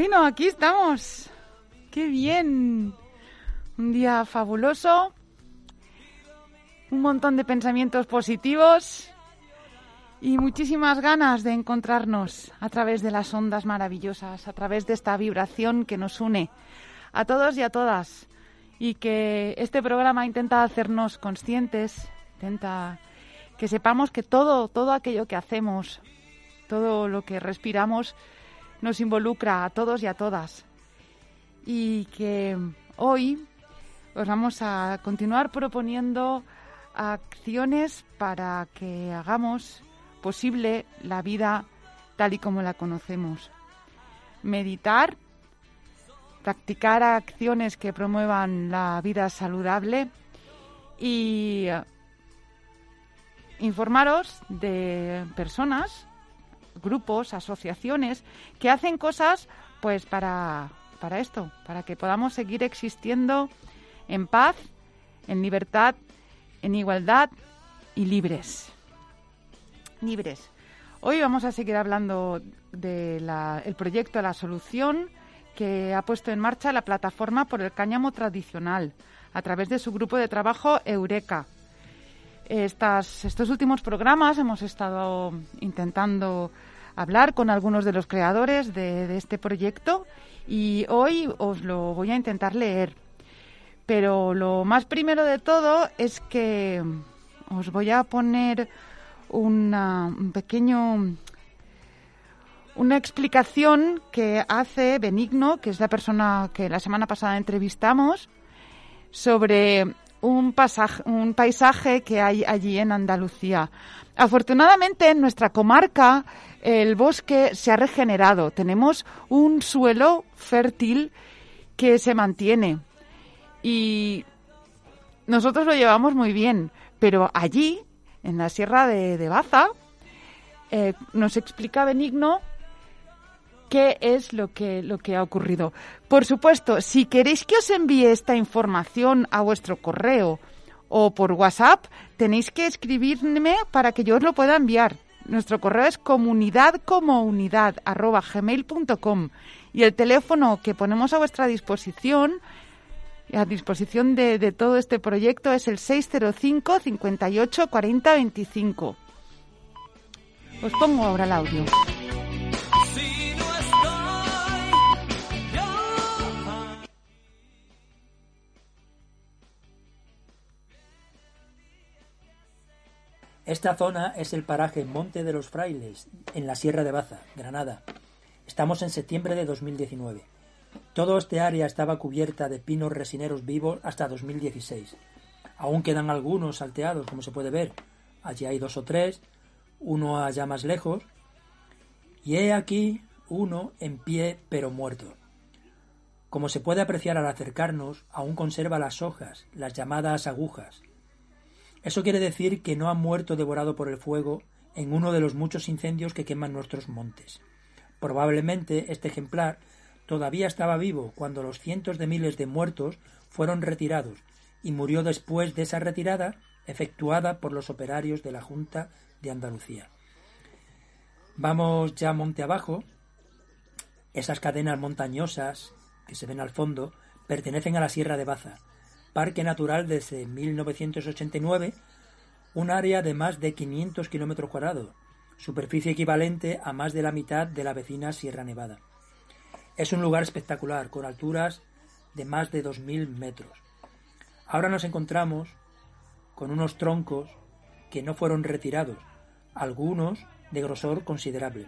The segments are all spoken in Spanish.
Bueno, aquí estamos. Qué bien. Un día fabuloso. Un montón de pensamientos positivos y muchísimas ganas de encontrarnos a través de las ondas maravillosas, a través de esta vibración que nos une a todos y a todas y que este programa intenta hacernos conscientes, intenta que sepamos que todo todo aquello que hacemos, todo lo que respiramos nos involucra a todos y a todas. Y que hoy os vamos a continuar proponiendo acciones para que hagamos posible la vida tal y como la conocemos. Meditar, practicar acciones que promuevan la vida saludable y informaros de personas grupos, asociaciones que hacen cosas pues para, para esto, para que podamos seguir existiendo en paz, en libertad, en igualdad y libres. Libres. Hoy vamos a seguir hablando del el proyecto La Solución que ha puesto en marcha la plataforma por el cáñamo tradicional a través de su grupo de trabajo Eureka. Estas, estos últimos programas hemos estado intentando hablar con algunos de los creadores de, este proyecto y hoy os lo voy a intentar leer. Pero lo más primero de todo es que os voy a poner un pequeño una explicación que hace Benigno, que es la persona que la semana pasada entrevistamos, sobre un, pasaje, un paisaje que hay allí en Andalucía. Afortunadamente en nuestra comarca el bosque se ha regenerado. Tenemos un suelo fértil que se mantiene. Y nosotros lo llevamos muy bien. Pero allí, en la sierra de, Baza, eh, nos explica Benigno qué es lo que, lo que ha ocurrido. Por supuesto, si queréis que os envíe esta información a vuestro correo o por WhatsApp, tenéis que escribirme para que yo os lo pueda enviar. Nuestro correo es comunidad como unidad y el teléfono que ponemos a vuestra disposición a disposición de, de, todo este proyecto es el 605 58 40 25. Os pongo ahora el audio. Esta zona es el paraje Monte de los Frailes, en la Sierra de Baza, Granada. Estamos en septiembre de 2019. Todo este área estaba cubierta de pinos resineros vivos hasta 2016. Aún quedan algunos salteados, como se puede ver. Allí hay dos o tres, uno allá más lejos. Y he aquí uno en pie pero muerto. Como se puede apreciar al acercarnos, aún conserva las hojas, las llamadas agujas, eso quiere decir que no ha muerto devorado por el fuego en uno de los muchos incendios que queman nuestros montes. Probablemente este ejemplar todavía estaba vivo cuando los cientos de miles de muertos fueron retirados y murió después de esa retirada efectuada por los operarios de la Junta de Andalucía. Vamos ya monte abajo. Esas cadenas montañosas que se ven al fondo pertenecen a la Sierra de Baza, parque natural desde 1989, un área de más de 500 kilómetros cuadrados, superficie equivalente a más de la mitad de la vecina Sierra Nevada. Es un lugar espectacular, con alturas de más de 2.000 metros. Ahora nos encontramos con unos troncos que no fueron retirados, algunos de grosor considerable,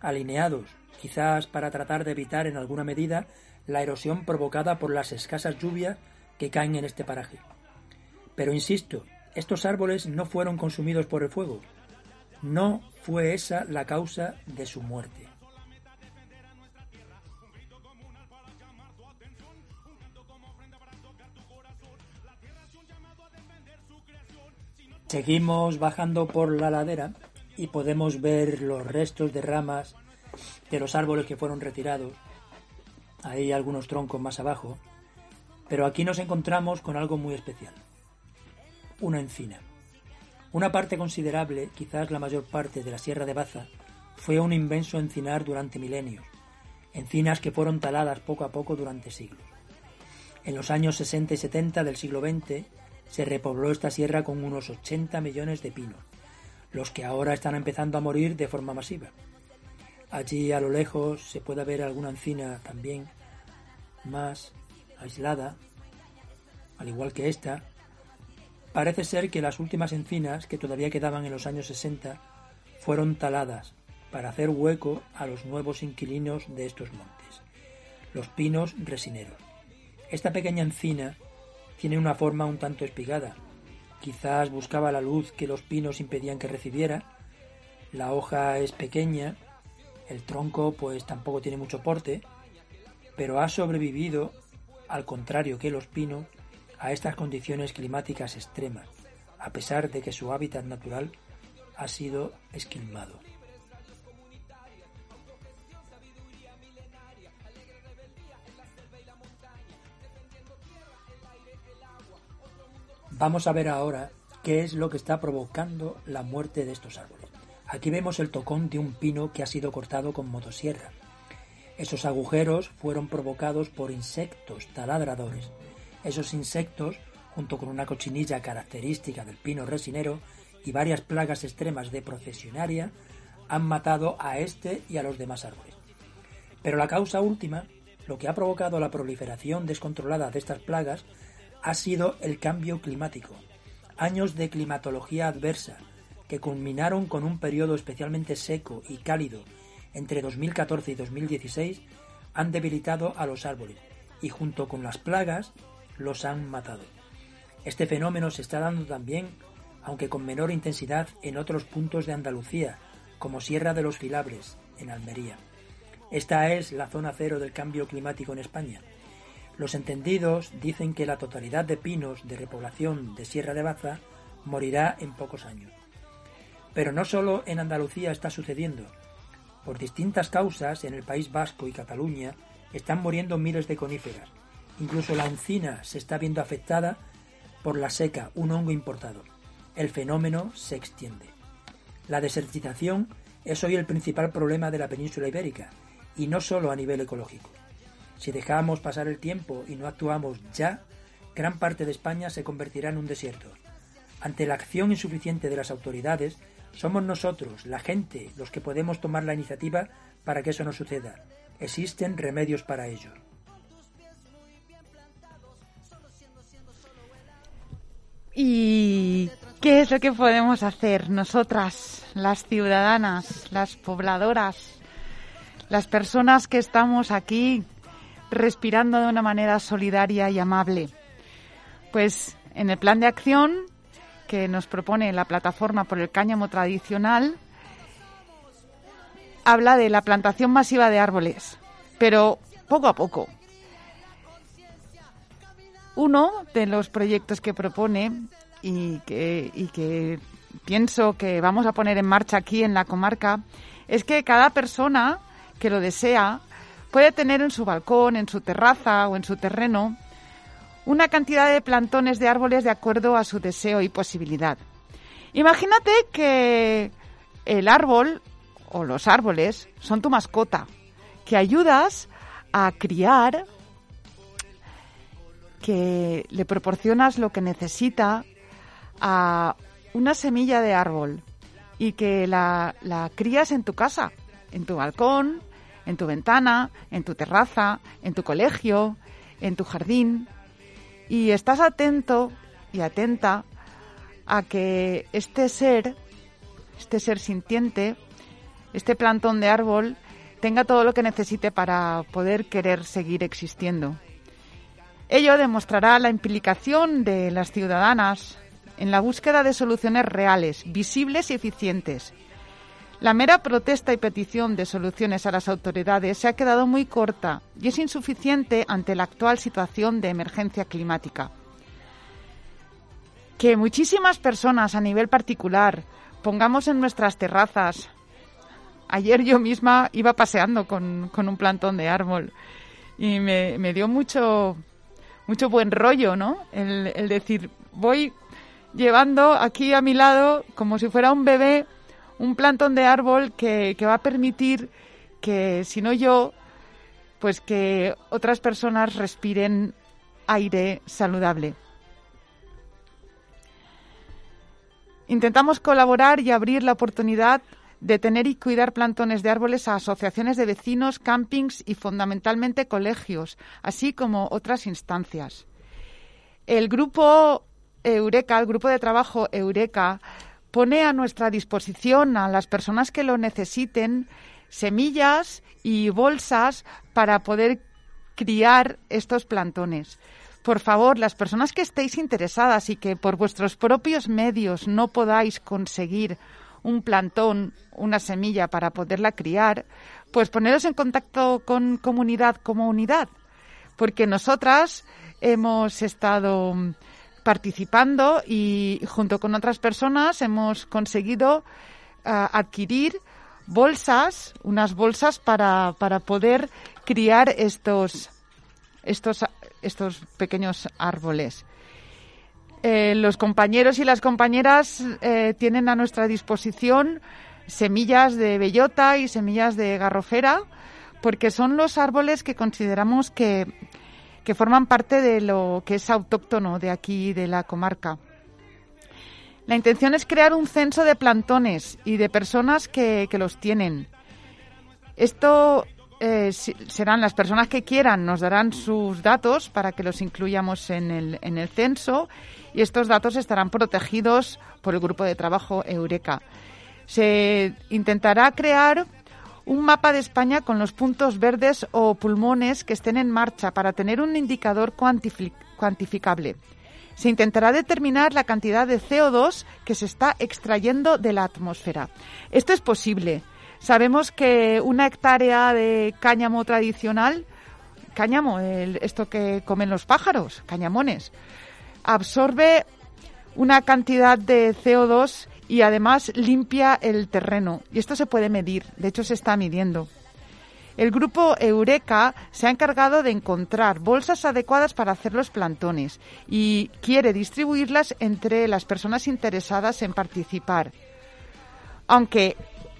alineados, quizás para tratar de evitar en alguna medida la erosión provocada por las escasas lluvias que caen en este paraje. Pero insisto, estos árboles no fueron consumidos por el fuego. No fue esa la causa de su muerte. Seguimos bajando por la ladera y podemos ver los restos de ramas de los árboles que fueron retirados. Hay algunos troncos más abajo. Pero aquí nos encontramos con algo muy especial. Una encina. Una parte considerable, quizás la mayor parte de la Sierra de Baza, fue un inmenso encinar durante milenios, encinas que fueron taladas poco a poco durante siglos. En los años 60 y 70 del siglo XX se repobló esta sierra con unos 80 millones de pinos, los que ahora están empezando a morir de forma masiva. Allí a lo lejos se puede ver alguna encina también más aislada, al igual que esta. Parece ser que las últimas encinas que todavía quedaban en los años 60 fueron taladas para hacer hueco a los nuevos inquilinos de estos montes, los pinos resineros. Esta pequeña encina tiene una forma un tanto espigada. Quizás buscaba la luz que los pinos impedían que recibiera. La hoja es pequeña, el tronco pues tampoco tiene mucho porte, pero ha sobrevivido, al contrario que los pinos, a estas condiciones climáticas extremas, a pesar de que su hábitat natural ha sido esquilmado. Vamos a ver ahora qué es lo que está provocando la muerte de estos árboles. Aquí vemos el tocón de un pino que ha sido cortado con motosierra. Esos agujeros fueron provocados por insectos taladradores. Esos insectos, junto con una cochinilla característica del pino resinero y varias plagas extremas de procesionaria, han matado a este y a los demás árboles. Pero la causa última, lo que ha provocado la proliferación descontrolada de estas plagas, ha sido el cambio climático. Años de climatología adversa, que culminaron con un periodo especialmente seco y cálido entre 2014 y 2016, han debilitado a los árboles y junto con las plagas los han matado. Este fenómeno se está dando también, aunque con menor intensidad, en otros puntos de Andalucía, como Sierra de los Filabres, en Almería. Esta es la zona cero del cambio climático en España los entendidos dicen que la totalidad de pinos de repoblación de Sierra de Baza morirá en pocos años. Pero no solo en Andalucía está sucediendo. Por distintas causas, en el País Vasco y Cataluña están muriendo miles de coníferas. Incluso la encina se está viendo afectada por la seca, un hongo importado. El fenómeno se extiende. La desertización es hoy el principal problema de la península ibérica, y no solo a nivel ecológico. Si dejamos pasar el tiempo y no actuamos ya, gran parte de España se convertirá en un desierto. Ante la acción insuficiente de las autoridades, somos nosotros, la gente, los que podemos tomar la iniciativa para que eso no suceda. Existen remedios para ello. ¿Y qué es lo que podemos hacer nosotras, las ciudadanas, las pobladoras, las personas que estamos aquí respirando de una manera solidaria y amable. Pues en el plan de acción que nos propone la plataforma por el cáñamo tradicional, habla de la plantación masiva de árboles, pero poco a poco. Uno de los proyectos que propone y que, y que pienso que vamos a poner en marcha aquí en la comarca es que cada persona que lo desea puede tener en su balcón, en su terraza o en su terreno una cantidad de plantones de árboles de acuerdo a su deseo y posibilidad. Imagínate que el árbol o los árboles son tu mascota, que ayudas a criar, que le proporcionas lo que necesita a una semilla de árbol y que la, la crías en tu casa, en tu balcón, en tu ventana, en tu terraza, en tu colegio, en tu jardín, y estás atento y atenta a que este ser este ser sintiente, este plantón de árbol, tenga todo lo que necesite para poder querer seguir existiendo. Ello demostrará la implicación de las ciudadanas en la búsqueda de soluciones reales, visibles y eficientes. La mera protesta y petición de soluciones a las autoridades se ha quedado muy corta y es insuficiente ante la actual situación de emergencia climática. Que muchísimas personas a nivel particular pongamos en nuestras terrazas. Ayer yo misma iba paseando con, un plantón de árbol y me, dio mucho, mucho buen rollo, ¿no? el decir, voy llevando aquí a mi lado, como si fuera un bebé, un plantón de árbol que, va a permitir que, si no yo, pues que otras personas respiren aire saludable. Intentamos colaborar y abrir la oportunidad de tener y cuidar plantones de árboles a asociaciones de vecinos, campings y fundamentalmente colegios, así como otras instancias. El grupo Eureka, el grupo de trabajo Eureka, pone a nuestra disposición a las personas que lo necesiten semillas y bolsas para poder criar estos plantones. Por favor, las personas que estéis interesadas y que por vuestros propios medios no podáis conseguir un plantón, una semilla para poderla criar, pues poneros en contacto con comunidad como unidad, porque nosotras hemos estado participando y junto con otras personas hemos conseguido ah, adquirir bolsas, unas bolsas para, para poder criar estos, estos, estos pequeños árboles. Eh, los compañeros y las compañeras eh, tienen a nuestra disposición semillas de bellota y semillas de garrofera, porque son los árboles que consideramos que, que forman parte de lo que es autóctono de aquí, de la comarca. La intención es crear un censo de plantones y de personas que, los tienen. Esto eh, serán las personas que quieran, nos darán sus datos para que los incluyamos en el, en el censo y estos datos estarán protegidos por el grupo de trabajo Eureka. Se intentará crear un mapa de España con los puntos verdes o pulmones que estén en marcha para tener un indicador cuantificable. Se intentará determinar la cantidad de CO2 que se está extrayendo de la atmósfera. Esto es posible. Sabemos que una hectárea de cáñamo tradicional, cáñamo, esto que comen los pájaros, cañamones, absorbe una cantidad de CO2 y además limpia el terreno. Y esto se puede medir, de hecho se está midiendo. El grupo Eureka se ha encargado de encontrar bolsas adecuadas para hacer los plantones y quiere distribuirlas entre las personas interesadas en participar. Aunque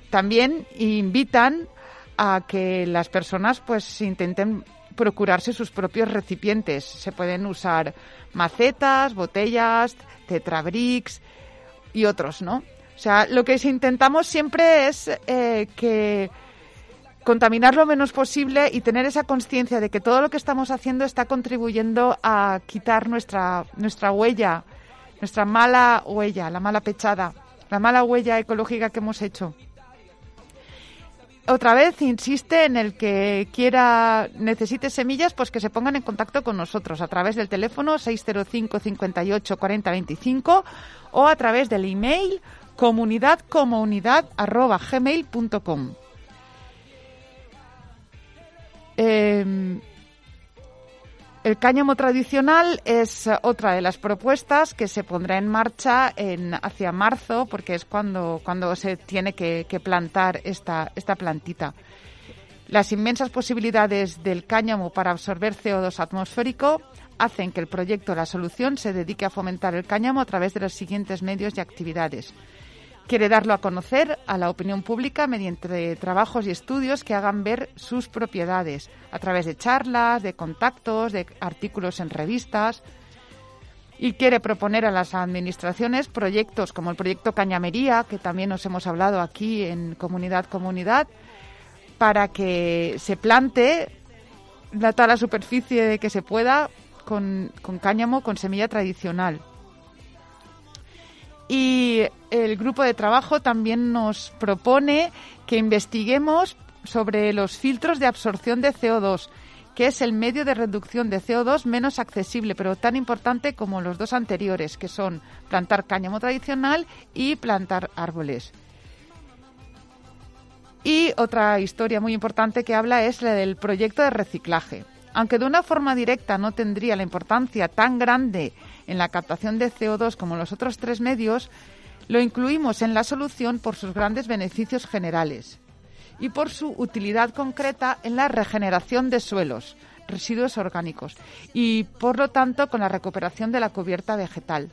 también invitan a que las personas pues intenten procurarse sus propios recipientes. Se pueden usar macetas, botellas, tetrabricks, y otros, ¿no? O sea, lo que intentamos siempre es eh, que contaminar lo menos posible y tener esa conciencia de que todo lo que estamos haciendo está contribuyendo a quitar nuestra, nuestra huella, nuestra mala huella, la mala pechada, la mala huella ecológica que hemos hecho. Otra vez insiste en el que quiera, necesite semillas, pues que se pongan en contacto con nosotros a través del teléfono 605 58 40 25 o a través del email comunidadcomunidad.gmail.com. Eh, el cáñamo tradicional es otra de las propuestas que se pondrá en marcha hacia marzo, porque es cuando, cuando se tiene que, que plantar esta, esta plantita. Las inmensas posibilidades del cáñamo para absorber CO2 atmosférico hacen que el proyecto La Solución se dedique a fomentar el cáñamo a través de los siguientes medios y actividades. Quiere darlo a conocer a la opinión pública mediante trabajos y estudios que hagan ver sus propiedades, a través de charlas, de contactos, de artículos en revistas. Y quiere proponer a las administraciones proyectos como el proyecto Cañamería, que también nos hemos hablado aquí en Comunidad Comunidad, para que se plante la tal superficie que se pueda con, con cáñamo, con semilla tradicional. Y el grupo de trabajo también nos propone que investiguemos sobre los filtros de absorción de CO2, que es el medio de reducción de CO2 menos accesible, pero tan importante como los dos anteriores, que son plantar cáñamo tradicional y plantar árboles. Y otra historia muy importante que habla es la del proyecto de reciclaje. Aunque de una forma directa no tendría la importancia tan grande en la captación de CO2 como los otros tres medios, lo incluimos en la solución por sus grandes beneficios generales y por su utilidad concreta en la regeneración de suelos, residuos orgánicos y, por lo tanto, con la recuperación de la cubierta vegetal.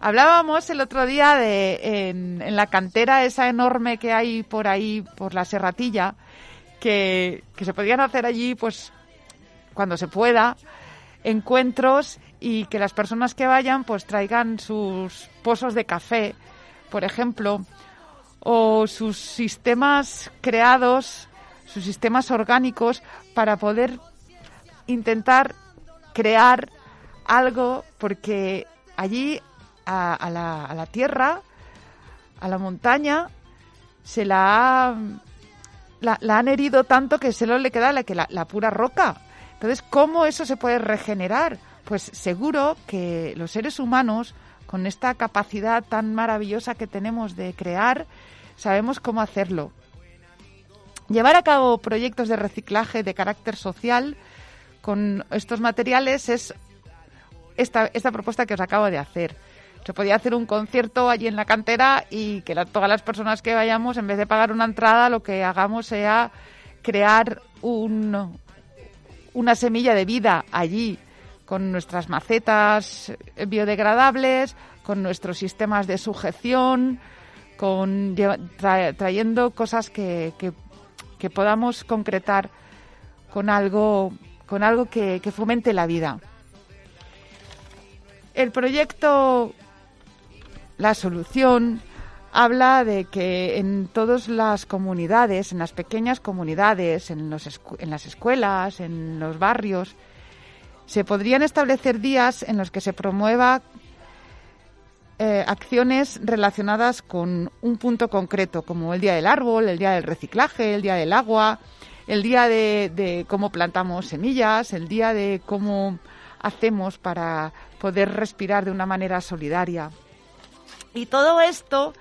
Hablábamos el otro día de en, la cantera esa enorme que hay por ahí, por la Serratilla, que, que se podrían hacer allí, pues, cuando se pueda, encuentros y que las personas que vayan, pues, traigan sus pozos de café, por ejemplo, o sus sistemas creados, sus sistemas orgánicos, para poder intentar crear algo, porque allí a, la, tierra, a la montaña, se la, la, han herido tanto que solo le queda la, que la, pura roca. Entonces, ¿cómo eso se puede regenerar? Pues seguro que los seres humanos, con esta capacidad tan maravillosa que tenemos de crear, sabemos cómo hacerlo. Llevar a cabo proyectos de reciclaje de carácter social con estos materiales es esta, esta propuesta que os acabo de hacer se podía hacer un concierto allí en la cantera y que todas las personas que vayamos, en vez de pagar una entrada, lo que hagamos sea crear un, una semilla de vida allí, con nuestras macetas biodegradables, con nuestros sistemas de sujeción, con trayendo cosas que, que, podamos concretar con algo, con algo que, que fomente la vida. El proyecto la solución habla de que en todas las comunidades, en las pequeñas comunidades, en, las escuelas, en los barrios, se podrían establecer días en los que se promueva eh, acciones relacionadas con un punto concreto, como el día del árbol, el día del reciclaje, el día del agua, el día de cómo plantamos semillas, el día de cómo hacemos para poder respirar de una manera solidaria. Y todo esto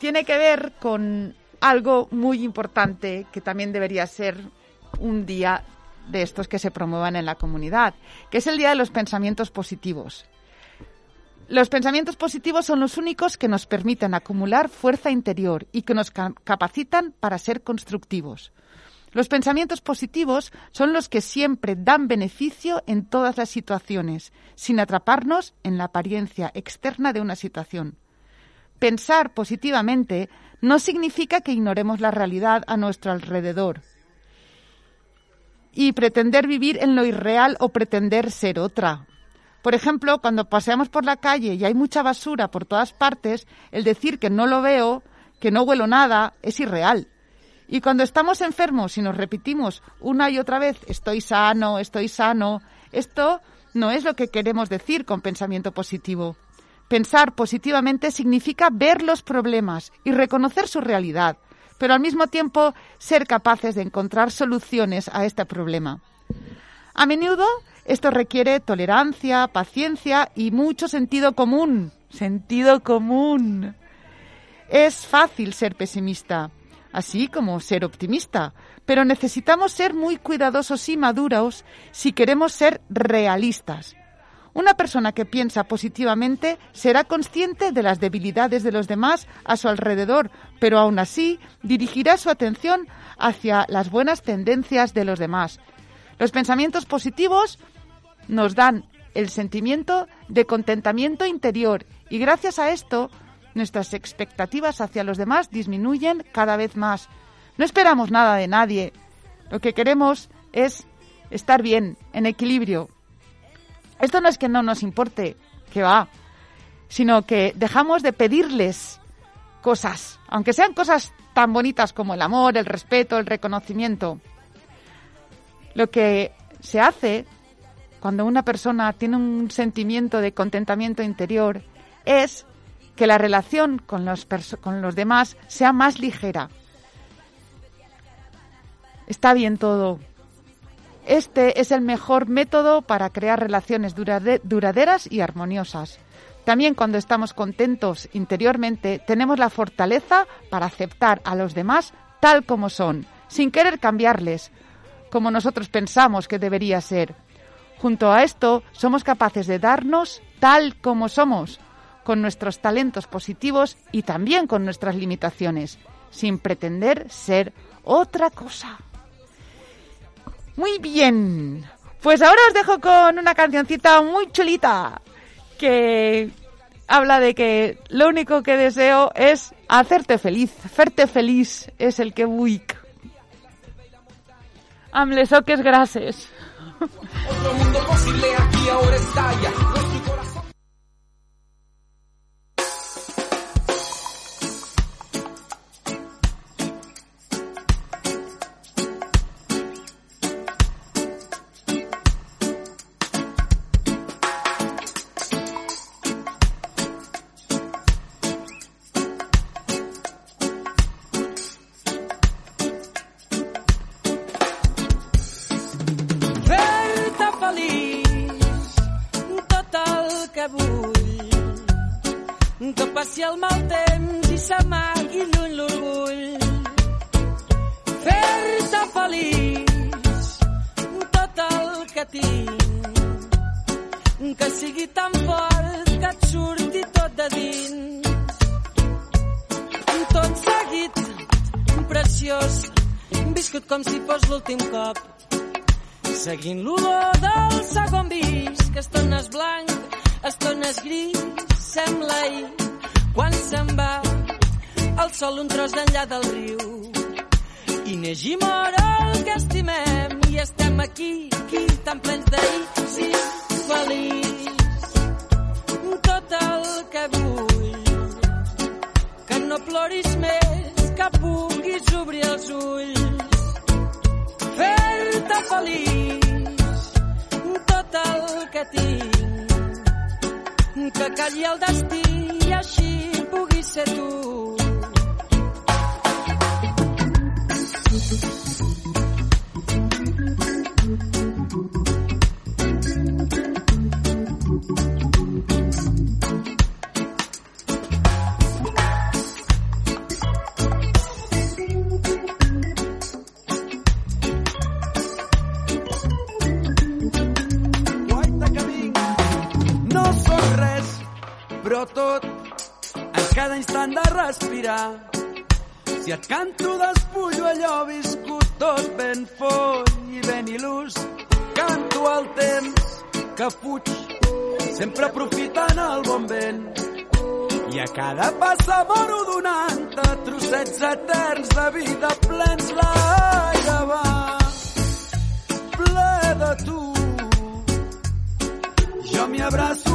tiene que ver con algo muy importante que también debería ser un día de estos que se promuevan en la comunidad, que es el Día de los Pensamientos Positivos. Los pensamientos positivos son los únicos que nos permiten acumular fuerza interior y que nos capacitan para ser constructivos. Los pensamientos positivos son los que siempre dan beneficio en todas las situaciones, sin atraparnos en la apariencia externa de una situación. Pensar positivamente no significa que ignoremos la realidad a nuestro alrededor y pretender vivir en lo irreal o pretender ser otra. Por ejemplo, cuando paseamos por la calle y hay mucha basura por todas partes, el decir que no lo veo, que no huelo nada, es irreal. Y cuando estamos enfermos y nos repetimos una y otra vez, estoy sano, estoy sano, esto no es lo que queremos decir con pensamiento positivo. Pensar positivamente significa ver los problemas y reconocer su realidad, pero al mismo tiempo ser capaces de encontrar soluciones a este problema. A menudo esto requiere tolerancia, paciencia y mucho sentido común. Sentido común. Es fácil ser pesimista, así como ser optimista, pero necesitamos ser muy cuidadosos y maduros si queremos ser realistas. Una persona que piensa positivamente será consciente de las debilidades de los demás a su alrededor, pero aún así dirigirá su atención hacia las buenas tendencias de los demás. Los pensamientos positivos nos dan el sentimiento de contentamiento interior y gracias a esto nuestras expectativas hacia los demás disminuyen cada vez más. No esperamos nada de nadie. Lo que queremos es estar bien, en equilibrio. Esto no es que no nos importe, que va, sino que dejamos de pedirles cosas, aunque sean cosas tan bonitas como el amor, el respeto, el reconocimiento. Lo que se hace cuando una persona tiene un sentimiento de contentamiento interior es que la relación con los, con los demás sea más ligera. Está bien todo. Este es el mejor método para crear relaciones duraderas y armoniosas. También cuando estamos contentos interiormente, tenemos la fortaleza para aceptar a los demás tal como son, sin querer cambiarles, como nosotros pensamos que debería ser. Junto a esto, somos capaces de darnos tal como somos, con nuestros talentos positivos y también con nuestras limitaciones, sin pretender ser otra cosa. Muy bien, pues ahora os dejo con una cancioncita muy chulita que habla de que lo único que deseo es hacerte feliz. Hacerte feliz es el que vull. Amb les oques grasses. Otro mundo posible. Canto despullo allò viscut tot ben foll i ben il·lús, canto el temps que fuig, sempre aprofitant el bon vent. I a cada passa moro donant-te trossets eterns de vida plens l'aire va, ple de tu. Jo m'hi abraço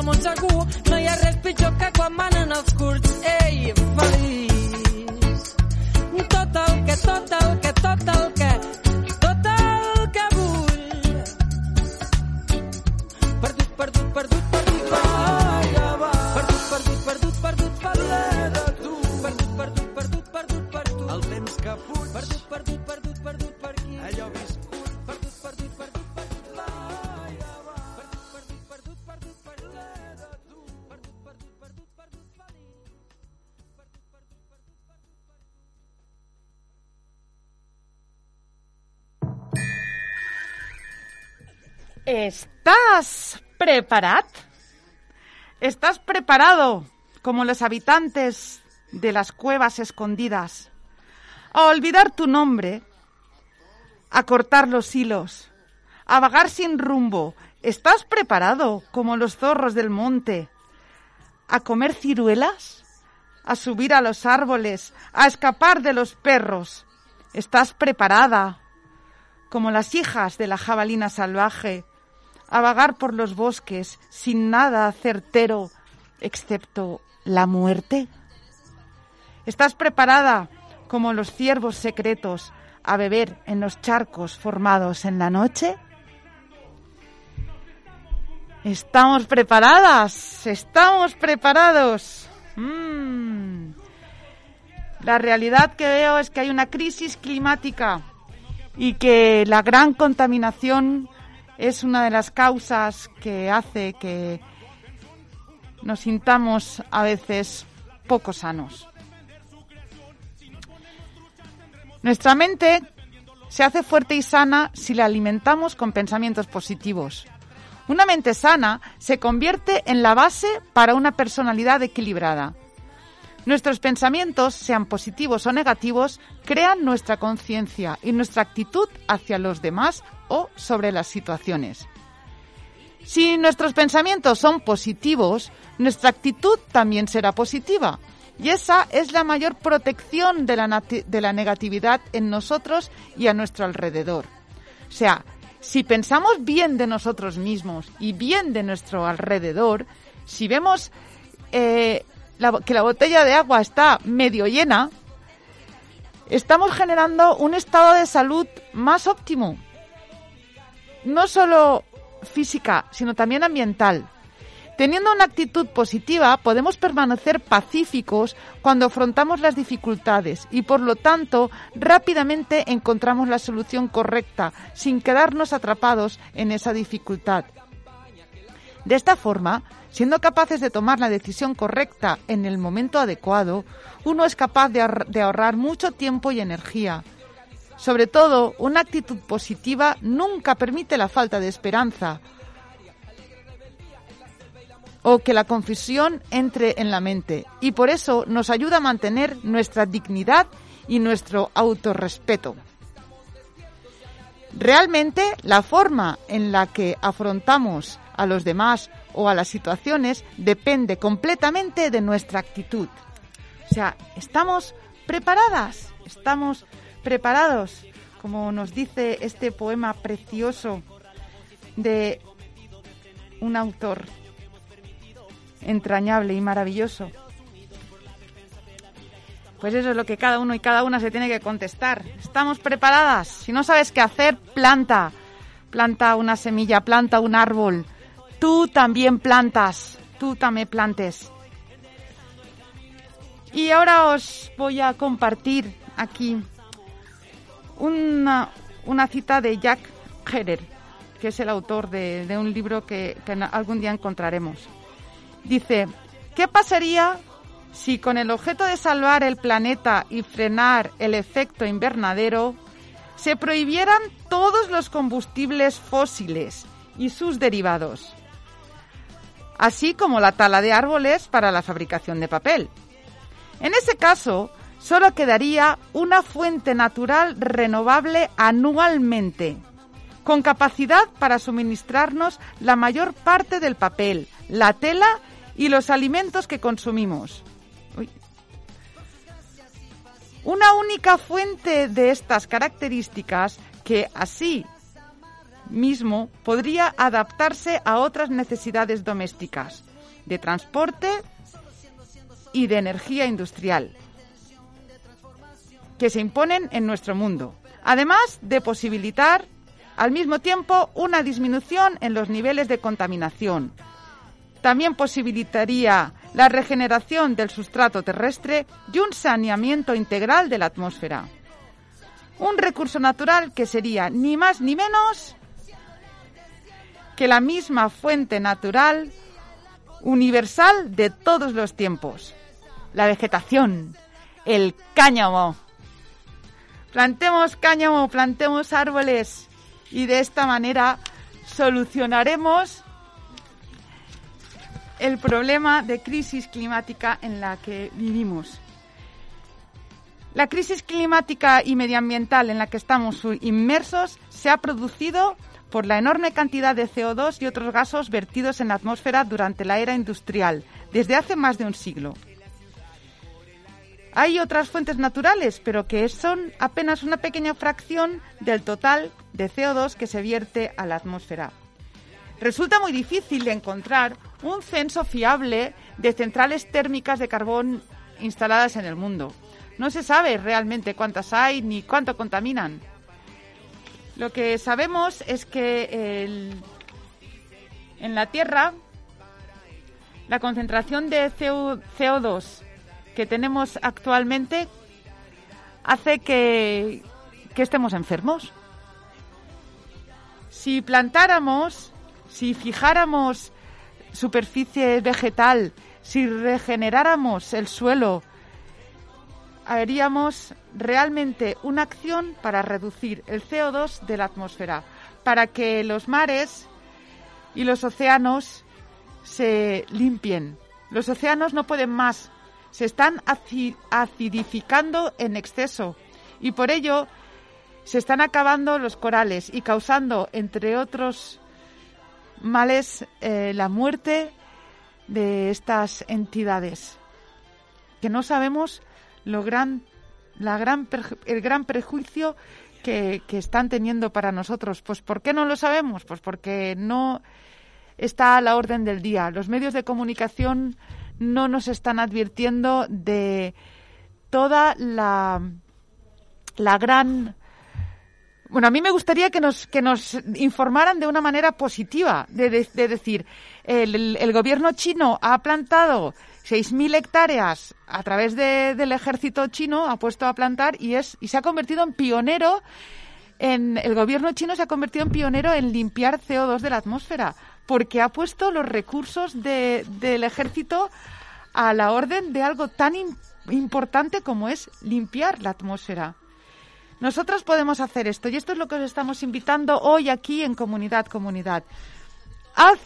i a la merda el món segur, no hi ha res pitjor que quan manen els curts. ¿Estás preparado? ¿Estás preparado como los habitantes de las cuevas escondidas a olvidar tu nombre, a cortar los hilos, a vagar sin rumbo? ¿Estás preparado como los zorros del monte a comer ciruelas, a subir a los árboles, a escapar de los perros? ¿Estás preparada como las hijas de la jabalina salvaje a vagar por los bosques sin nada certero excepto la muerte? ¿Estás preparada, como los ciervos secretos, a beber en los charcos formados en la noche? Estamos preparadas, estamos preparados. Mm. La realidad que veo es que hay una crisis climática y que la gran contaminación es una de las causas que hace que nos sintamos a veces poco sanos. Nuestra mente se hace fuerte y sana si la alimentamos con pensamientos positivos. Una mente sana se convierte en la base para una personalidad equilibrada. Nuestros pensamientos, sean positivos o negativos, crean nuestra conciencia y nuestra actitud hacia los demás o sobre las situaciones. Si nuestros pensamientos son positivos, nuestra actitud también será positiva. Y esa es la mayor protección de la, de la negatividad en nosotros y a nuestro alrededor. O sea, si pensamos bien de nosotros mismos y bien de nuestro alrededor, si vemos eh, que la botella de agua está medio llena, estamos generando un estado de salud más óptimo. No solo física, sino también ambiental. Teniendo una actitud positiva, podemos permanecer pacíficos cuando afrontamos las dificultades y, por lo tanto, rápidamente encontramos la solución correcta, sin quedarnos atrapados en esa dificultad. De esta forma, siendo capaces de tomar la decisión correcta en el momento adecuado, uno es capaz de, ahorrar mucho tiempo y energía. Sobre todo, una actitud positiva nunca permite la falta de esperanza o que la confusión entre en la mente y por eso nos ayuda a mantener nuestra dignidad y nuestro autorrespeto. Realmente la forma en la que afrontamos a los demás o a las situaciones depende completamente de nuestra actitud. O sea, estamos preparadas, estamos preparados, como nos dice este poema precioso de un autor entrañable y maravilloso. Pues eso es lo que cada uno y cada una se tiene que contestar. ¿Estamos preparadas? Si no sabes qué hacer, planta. Planta una semilla, planta un árbol. Tú también plantas. Tú también plantes. Y ahora os voy a compartir aquí una, cita de Jack Herer, que es el autor de, un libro que algún día encontraremos. Dice, ¿qué pasaría si con el objeto de salvar el planeta y frenar el efecto invernadero se prohibieran todos los combustibles fósiles y sus derivados, así como la tala de árboles para la fabricación de papel? En ese caso, solo quedaría una fuente natural renovable anualmente, con capacidad para suministrarnos la mayor parte del papel, la tela y los alimentos que consumimos. Una única fuente de estas características que así mismo podría adaptarse a otras necesidades domésticas, de transporte y de energía industrial, que se imponen en nuestro mundo, además de posibilitar al mismo tiempo una disminución en los niveles de contaminación, también posibilitaría la regeneración del sustrato terrestre y un saneamiento integral de la atmósfera. Un recurso natural que sería ni más ni menos que la misma fuente natural universal de todos los tiempos, la vegetación, el cáñamo. Plantemos cáñamo, plantemos árboles y de esta manera solucionaremos el problema de crisis climática en la que vivimos. La crisis climática y medioambiental en la que estamos inmersos se ha producido por la enorme cantidad de CO2 y otros gases vertidos en la atmósfera durante la era industrial, desde hace más de un siglo. Hay otras fuentes naturales, pero que son apenas una pequeña fracción del total de CO2 que se vierte a la atmósfera. Resulta muy difícil encontrar un censo fiable de centrales térmicas de carbón instaladas en el mundo. No se sabe realmente cuántas hay ni cuánto contaminan. Lo que sabemos es que en la Tierra la concentración de CO2 que tenemos actualmente hace que, que estemos enfermos. Si plantáramos, si fijáramos superficie vegetal, si regeneráramos el suelo, haríamos realmente una acción para reducir el CO2 de la atmósfera, para que los mares y los océanos se limpien. Los océanos no pueden más, se están acidificando en exceso y por ello se están acabando los corales y causando, entre otros males, eh, la muerte de estas entidades, que no sabemos lo gran, la gran, el gran prejuicio que, que están teniendo para nosotros. Pues ¿por qué no lo sabemos? Pues porque no está a la orden del día. Los medios de comunicación no nos están advirtiendo de toda la, la gran bueno, a mí me gustaría que nos, que nos informaran de una manera positiva, de, decir, el, el, gobierno chino ha plantado 6.000 hectáreas a través del ejército chino, ha puesto a plantar y, es, y se ha convertido en pionero, en, el gobierno chino se ha convertido en pionero en limpiar CO2 de la atmósfera porque ha puesto los recursos del ejército a la orden de algo tan importante como es limpiar la atmósfera. Nosotros podemos hacer esto y esto es lo que os estamos invitando hoy aquí en Comunidad Comunidad. Haz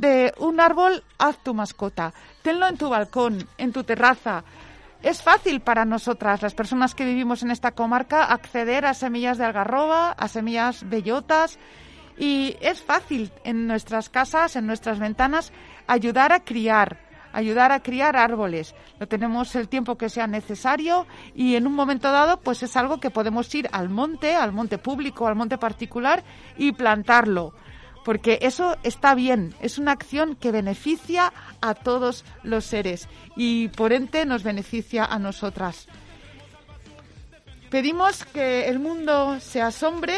de un árbol, haz tu mascota. Tenlo en tu balcón, en tu terraza. Es fácil para nosotras, las personas que vivimos en esta comarca, acceder a semillas de algarroba, a semillas bellotas, y es fácil en nuestras casas, en nuestras ventanas, ayudar a criar, ayudar a criar árboles. Lo tenemos el tiempo que sea necesario y en un momento dado, pues es algo que podemos ir al monte, al monte público, al monte particular y plantarlo. Porque eso está bien, es una acción que beneficia a todos los seres y por ente nos beneficia a nosotras. Pedimos que el mundo se asombre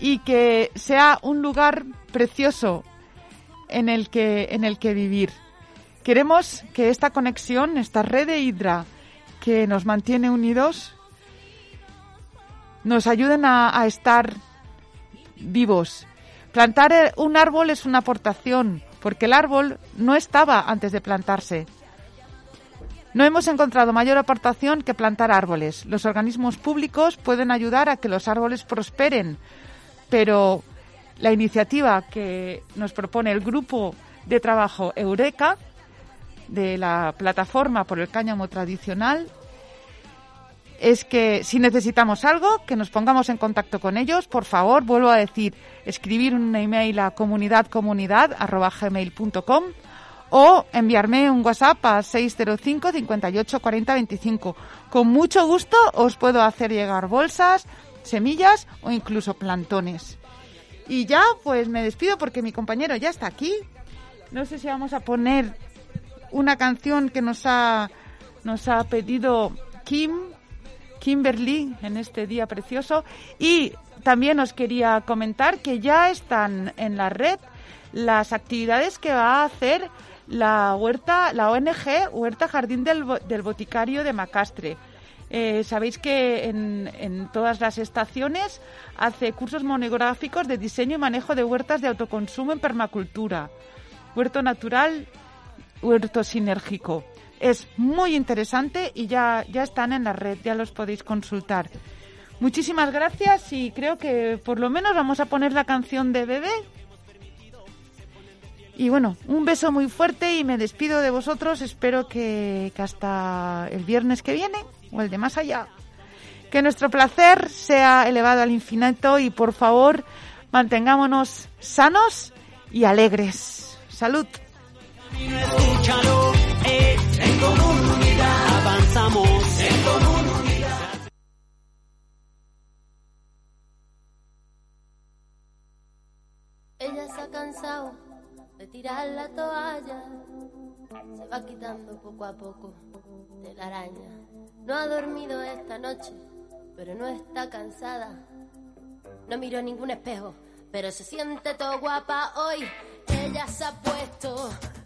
y que sea un lugar precioso en el que, en el que vivir. Queremos que esta conexión, esta red de hidra que nos mantiene unidos, nos ayuden a, a estar vivos. Plantar un árbol es una aportación, porque el árbol no estaba antes de plantarse. No hemos encontrado mayor aportación que plantar árboles. Los organismos públicos pueden ayudar a que los árboles prosperen, pero la iniciativa que nos propone el grupo de trabajo Eureka de la plataforma por el cáñamo tradicional es que si necesitamos algo, que nos pongamos en contacto con ellos, por favor, vuelvo a decir, escribir un email a comunidadcomunidad.gmail.com o enviarme un WhatsApp a 605 58 40 25. Con mucho gusto os puedo hacer llegar bolsas, semillas o incluso plantones. Y ya, pues me despido porque mi compañero ya está aquí. No sé si vamos a poner una canción que nos ha, nos ha pedido Kim, Kimberly, en este día precioso. Y también os quería comentar que ya están en la red las actividades que va a hacer la huerta, la ONG Huerta Jardín del, Boticario de Macastre. Eh, sabéis que en, todas las estaciones hace cursos monográficos de diseño y manejo de huertas de autoconsumo en permacultura, huerto natural, huerto sinérgico. Es muy interesante y ya, ya están en la red, ya los podéis consultar. Muchísimas gracias y creo que por lo menos vamos a poner la canción de bebé. Y bueno, un beso muy fuerte y me despido de vosotros. Espero que, que hasta el viernes que viene o el de más allá, que nuestro placer sea elevado al infinito y por favor mantengámonos sanos y alegres. Salud. Ella se ha cansado de tirar la toalla, se va quitando poco a poco de la araña. No ha dormido esta noche, pero no está cansada. No miró ningún espejo, pero se siente todo guapa hoy. Ella se ha puesto